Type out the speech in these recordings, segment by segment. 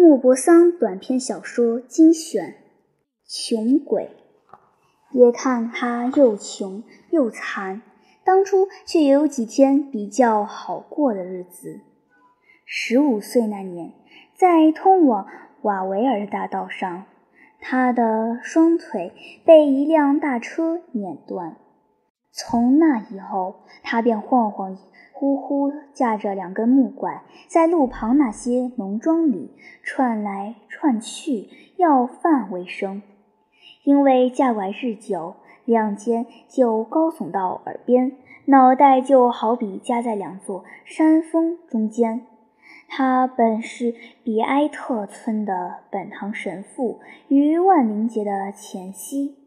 莫泊桑短篇小说精选，《穷鬼》。别看他又穷又残，当初却也有几天比较好过的日子。十五岁那年，在通往瓦维尔的大道上，他的双腿被一辆大车碾断。从那以后，他便晃晃呼呼架着两根木拐，在路旁那些农庄里串来串去，要饭为生。因为架拐日久，两肩就高耸到耳边，脑袋就好比夹在两座山峰中间。他本是比埃特村的本堂神父，于万灵节的前夕，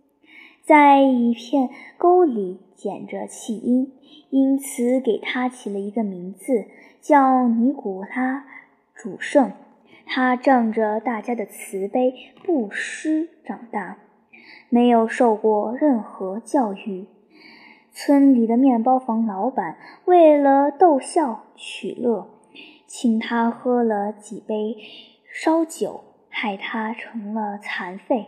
在一片沟里捡着弃婴，因此给他起了一个名字，叫尼古拉主圣。他仗着大家的慈悲布施长大。没有受过任何教育，村里的面包房老板为了逗笑取乐，请他喝了几杯烧酒，害他成了残废。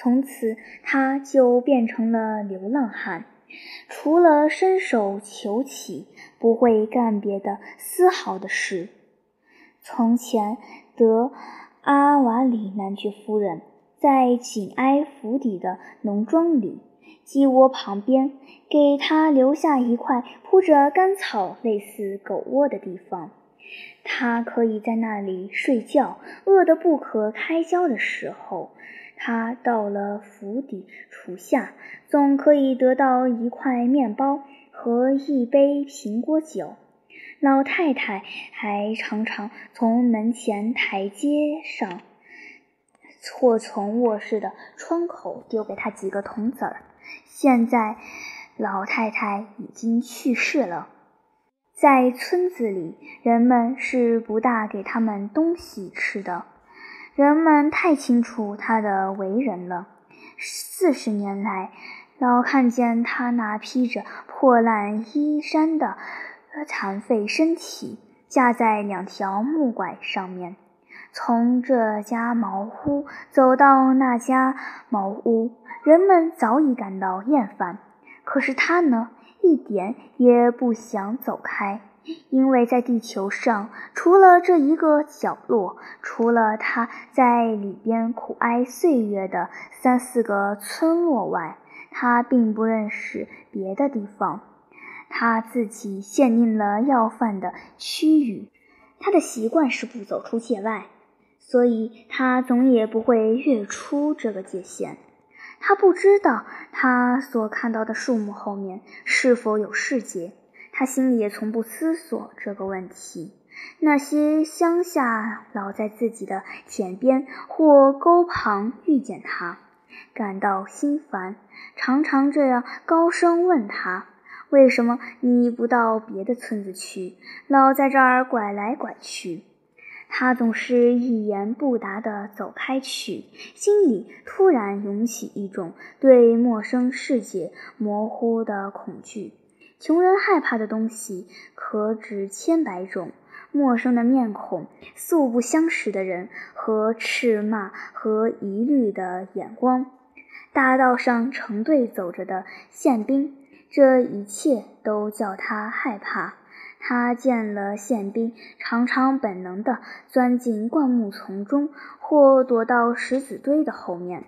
从此，他就变成了流浪汉，除了伸手求乞，不会干别的丝毫的事。从前，德阿瓦里男爵夫人。在紧挨府邸的农庄里，鸡窝旁边，给他留下一块铺着干草、类似狗窝的地方。他可以在那里睡觉。饿得不可开交的时候，他到了府邸厨下，总可以得到一块面包和一杯苹果酒。老太太还常常从门前台阶上。或从卧室的窗口丢给他几个铜子儿。现在，老太太已经去世了。在村子里，人们是不大给他们东西吃的。人们太清楚他的为人了。四十年来，老看见他那披着破烂衣衫的残废身体，架在两条木拐上面。从这家茅屋走到那家茅屋，人们早已感到厌烦。可是他呢，一点也不想走开，因为在地球上，除了这一个角落，除了他在里边苦哀岁月的三四个村落外，他并不认识别的地方。他自己限定了要饭的区域，他的习惯是不走出界外。所以他总也不会越出这个界限。他不知道他所看到的树木后面是否有世界，他心里也从不思索这个问题。那些乡下老在自己的田边或沟旁遇见他，感到心烦，常常这样高声问他：“为什么你不到别的村子去，老在这儿拐来拐去？”他总是一言不答地走开去，心里突然涌起一种对陌生世界模糊的恐惧。穷人害怕的东西可指千百种：陌生的面孔、素不相识的人和斥骂和疑虑的眼光。大道上成队走着的宪兵，这一切都叫他害怕。他见了宪兵，常常本能地钻进灌木丛中，或躲到石子堆的后面。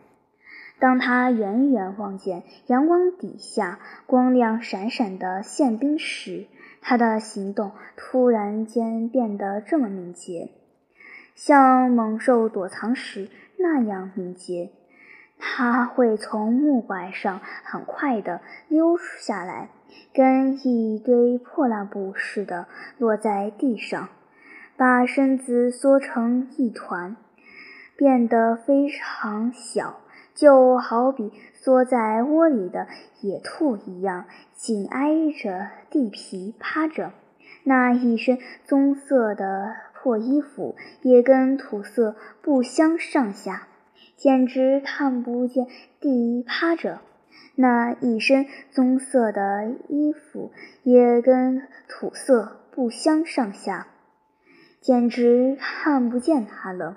当他远远望见阳光底下光亮闪闪的宪兵时，他的行动突然间变得这么敏捷，像猛兽躲藏时那样敏捷。他会从木拐上很快地溜下来。跟一堆破烂布似的落在地上，把身子缩成一团，变得非常小，就好比缩在窝里的野兔一样，紧挨着地皮趴着。那一身棕色的破衣服也跟土色不相上下，简直看不见地趴着。那一身棕色的衣服也跟土色不相上下，简直看不见他了。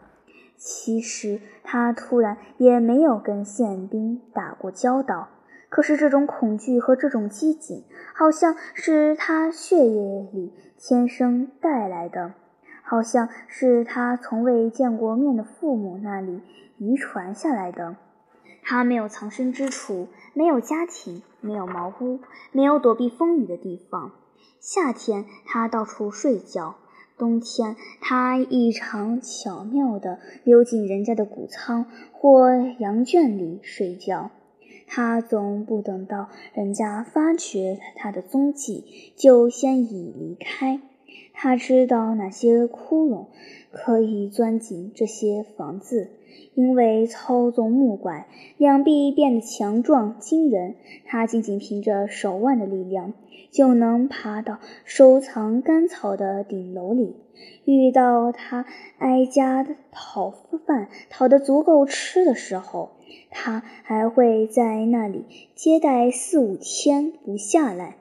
其实他突然也没有跟宪兵打过交道，可是这种恐惧和这种机警，好像是他血液里天生带来的，好像是他从未见过面的父母那里遗传下来的。他没有藏身之处，没有家庭，没有茅屋，没有躲避风雨的地方。夏天他到处睡觉。冬天，他异常巧妙地溜进人家的谷仓或羊圈里睡觉。他总不等到人家发觉他的踪迹，就先已离开。他知道那些窟窿可以钻进这些房子，因为操纵木拐，两臂变得强壮惊人。他仅仅凭着手腕的力量。就能爬到收藏干草的顶楼里。遇到他挨家讨饭，讨得足够吃的时候，他还会在那里接待四五天不下来。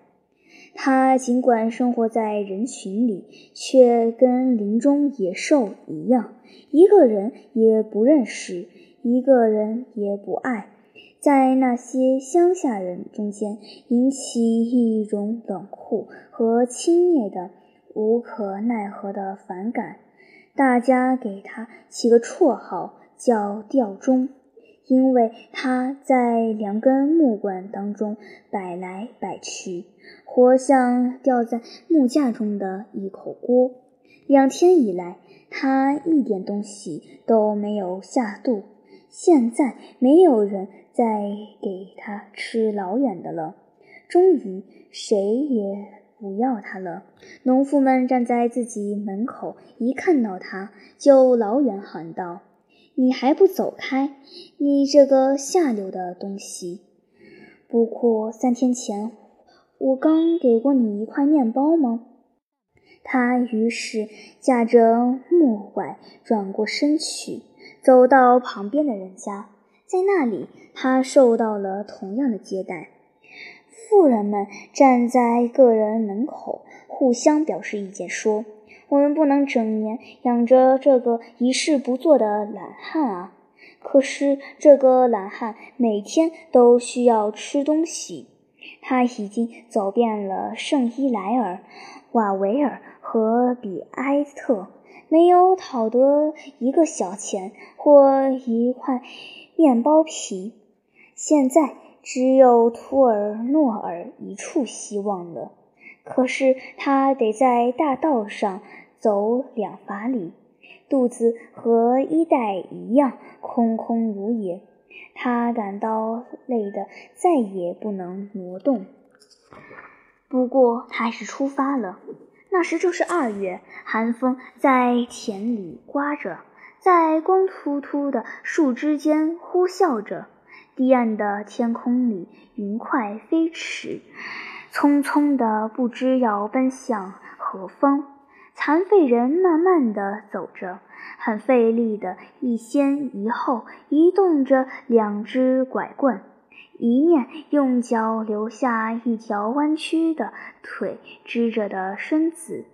他尽管生活在人群里，却跟林中野兽一样，一个人也不认识，一个人也不爱。在那些乡下人中间，引起一种冷酷和轻蔑的、无可奈何的反感。大家给他起个绰号，叫“吊钟”，因为他在两根木管当中摆来摆去，活像吊在木架中的一口锅。两天以来，他一点东西都没有下肚。现在没有人。再给他吃老远的了，终于谁也不要他了。农妇们站在自己门口，一看到他就老远喊道：“你还不走开！你这个下流的东西！不过三天前我刚给过你一块面包吗？”他于是架着木拐转过身去，走到旁边的人家。在那里，他受到了同样的接待。富人们站在个人门口，互相表示意见，说：“我们不能整年养着这个一事不做的懒汉啊！可是这个懒汉每天都需要吃东西。他已经走遍了圣伊莱尔、瓦维尔和比埃特，没有讨得一个小钱或一块。”面包皮，现在只有图尔诺尔一处希望了。可是他得在大道上走两法里，肚子和衣袋一样空空如也。他感到累得再也不能挪动。不过他还是出发了。那时正是二月，寒风在田里刮着。在光秃秃的树枝间呼啸着，低暗的天空里，云块飞驰，匆匆的不知要奔向何方。残废人慢慢地走着，很费力的一先一后移动着两只拐棍，一面用脚留下一条弯曲的腿支着的身子。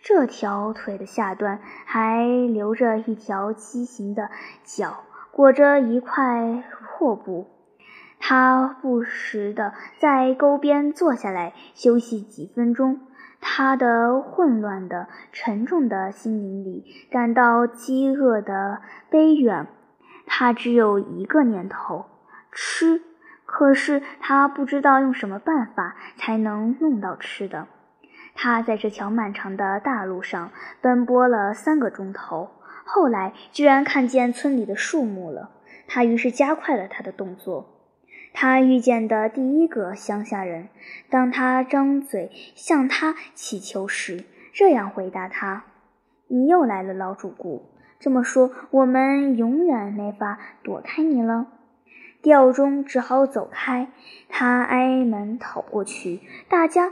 这条腿的下端还留着一条畸形的脚，裹着一块破布。他不时地在沟边坐下来休息几分钟。他的混乱的、沉重的心灵里感到饥饿的悲怨。他只有一个念头：吃。可是他不知道用什么办法才能弄到吃的。他在这条漫长的大路上奔波了三个钟头，后来居然看见村里的树木了。他于是加快了他的动作。他遇见的第一个乡下人，当他张嘴向他乞求时，这样回答他：“你又来了，老主顾。这么说，我们永远没法躲开你了。”吊钟只好走开，他挨门讨过去，大家。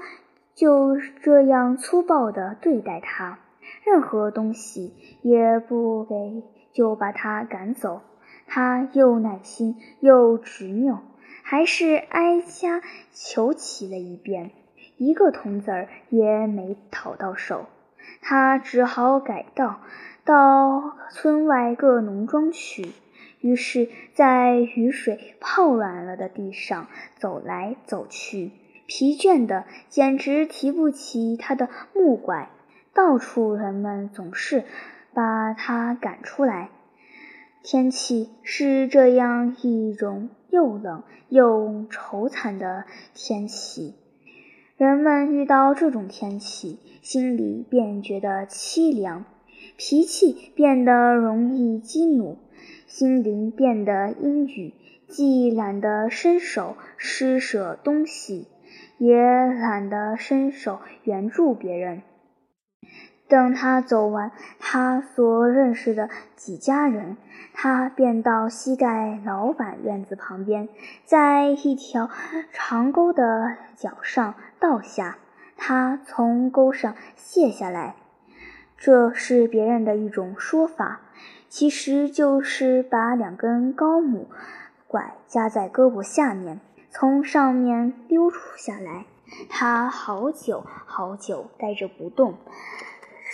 就这样粗暴地对待他，任何东西也不给，就把他赶走。他又耐心又执拗，还是挨家求乞了一遍，一个铜子儿也没讨到手。他只好改道，到村外各农庄去。于是，在雨水泡软了的地上走来走去，疲倦的简直提不起他的木拐。到处人们总是把他赶出来。天气是这样一种又冷又愁惨的天气，人们遇到这种天气，心里便觉得凄凉，脾气变得容易激怒。心灵变得阴郁，既懒得伸手施舍东西，也懒得伸手援助别人。等他走完他所认识的几家人，他便到膝盖老板院子旁边，在一条长沟的脚上倒下。他从沟上卸下来，这是别人的一种说法。其实就是把两根高木拐夹在胳膊下面，从上面溜出下来。他好久好久呆着不动，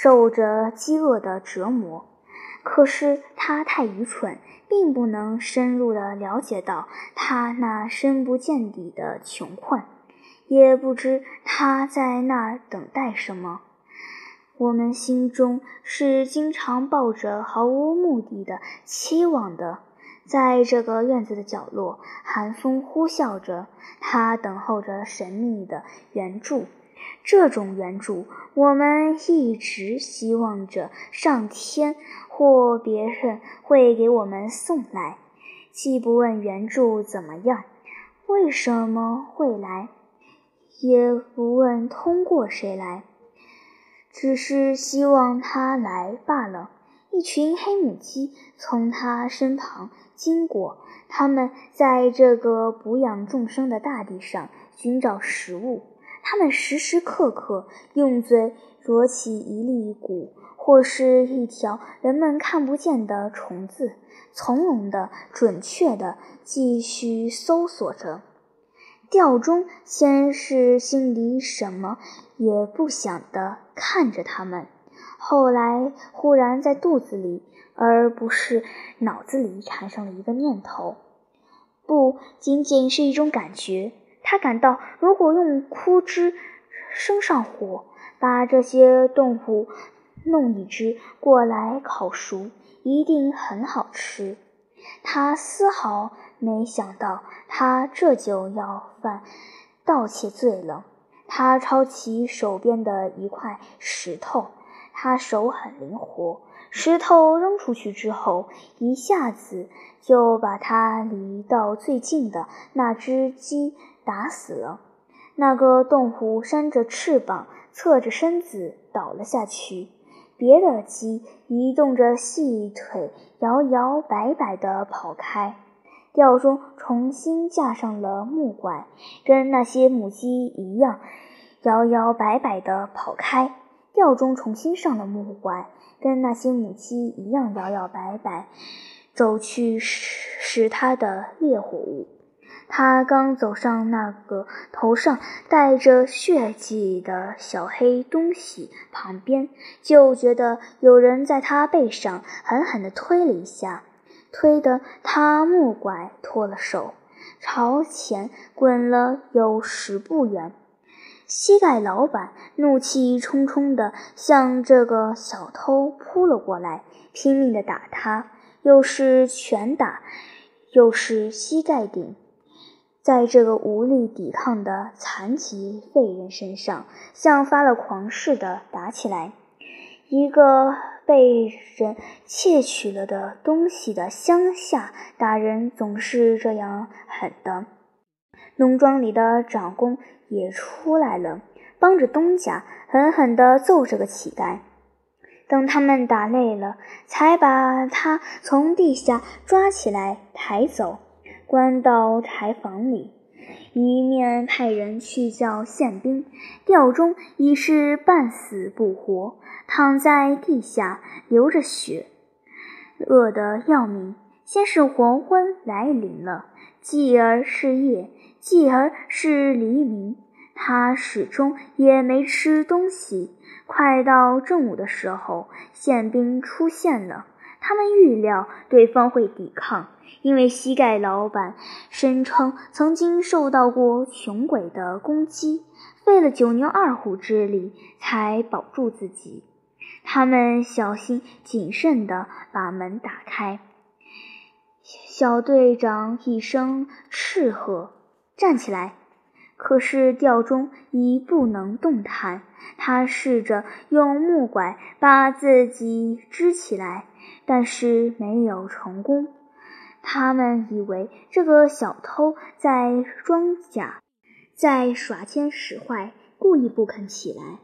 受着饥饿的折磨。可是他太愚蠢，并不能深入的了解到他那深不见底的穷困，也不知他在那儿等待什么。我们心中是经常抱着毫无目的的期望的，在这个院子的角落，寒风呼啸着，他等候着神秘的援助。这种援助，我们一直希望着上天或别人会给我们送来，既不问援助怎么样，为什么会来，也不问通过谁来。只是希望他来罢了。一群黑母鸡从他身旁经过，它们在这个哺养众生的大地上寻找食物。他们时时刻刻用嘴啄起一粒谷，或是一条人们看不见的虫子，从容的、准确的继续搜索着。吊钟先是心里什么也不想的看着他们，后来忽然在肚子里，而不是脑子里产生了一个念头，不仅仅是一种感觉。他感到，如果用枯枝生上火，把这些动物弄一只过来烤熟，一定很好吃。他丝毫。没想到他这就要犯盗窃罪了。他抄起手边的一块石头，他手很灵活，石头扔出去之后，一下子就把他离到最近的那只鸡打死了。那个动物扇着翅膀，侧着身子倒了下去。别的鸡移动着细腿，摇摇摆摆地跑开。吊钟重新架上了木拐，跟那些母鸡一样，摇摇摆摆地跑开。吊钟重新上了木拐，跟那些母鸡一样，摇摇摆摆走去拾他的猎活物。他刚走上那个头上带着血迹的小黑东西旁边，就觉得有人在他背上狠狠地推了一下。推得他木拐脱了手，朝前滚了有十步远。膝盖老板怒气冲冲地向这个小偷扑了过来，拼命地打他，又是拳打，又是膝盖顶，在这个无力抵抗的残疾废人身上，像发了狂似的打起来。一个。被人窃取了的东西的乡下打人总是这样狠的。农庄里的长工也出来了，帮着东家狠狠地揍这个乞丐。等他们打累了，才把他从地下抓起来抬走，关到柴房里，一面派人去叫宪兵。吊钟已是半死不活。躺在地下流着血，饿得要命。先是黄昏来临了，继而是夜，继而是黎明。他始终也没吃东西。快到正午的时候，宪兵出现了。他们预料对方会抵抗，因为膝盖老板声称曾经受到过穷鬼的攻击，费了九牛二虎之力才保住自己。他们小心谨慎地把门打开。小队长一声斥喝：“站起来！”可是吊钟已不能动弹。他试着用木拐把自己支起来，但是没有成功。他们以为这个小偷在装假，在耍奸使坏，故意不肯起来。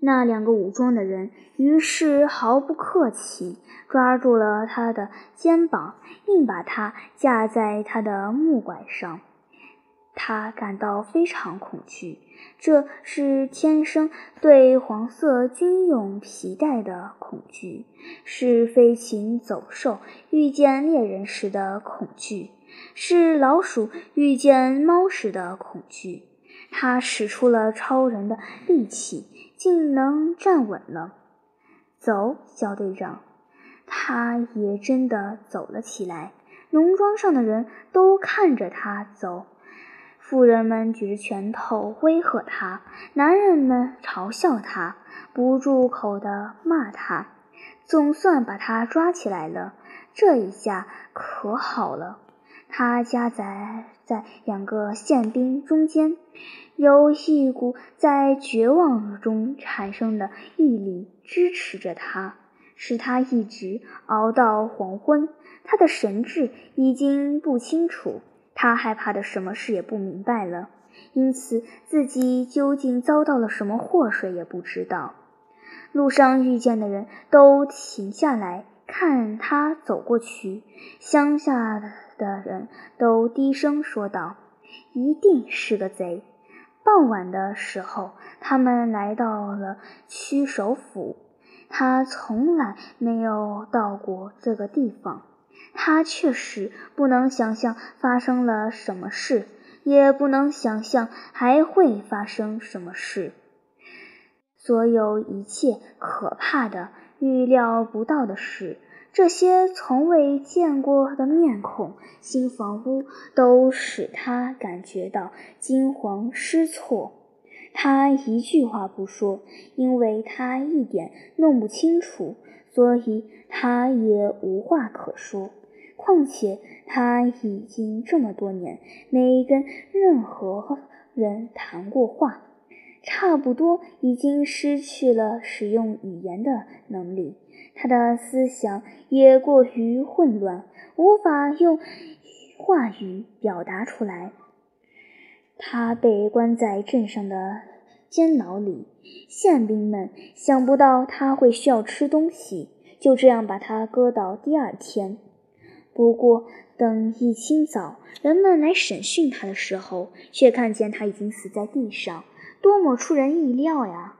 那两个武装的人于是毫不客气，抓住了他的肩膀，硬把他架在他的木拐上。他感到非常恐惧，这是天生对黄色军用皮带的恐惧，是飞禽走兽遇见猎人时的恐惧，是老鼠遇见猫时的恐惧。他使出了超人的力气，竟能站稳了。走，小队长，他也真的走了起来。农庄上的人都看着他走。妇人们举着拳头威吓他，男人们嘲笑他，不住口地骂他。总算把他抓起来了，这一下可好了。他夹在在两个宪兵中间，有一股在绝望中产生的毅力支持着他，使他一直熬到黄昏。他的神志已经不清楚。他害怕的什么事也不明白了，因此自己究竟遭到了什么祸水也不知道。路上遇见的人都停下来看他走过去，乡下的人都低声说道：“一定是个贼。”傍晚的时候，他们来到了区首府。他从来没有到过这个地方。他确实不能想象发生了什么事，也不能想象还会发生什么事。所有一切可怕的、预料不到的事，这些从未见过的面孔、新房屋，都使他感觉到惊慌失措。他一句话不说，因为他一点弄不清楚，所以他也无话可说。况且他已经这么多年没跟任何人谈过话，差不多已经失去了使用语言的能力。他的思想也过于混乱，无法用话语表达出来。他被关在镇上的监牢里，宪兵们想不到他会需要吃东西，就这样把他搁到第二天。不过，等一清早人们来审讯他的时候，却看见他已经死在地上，多么出人意料呀！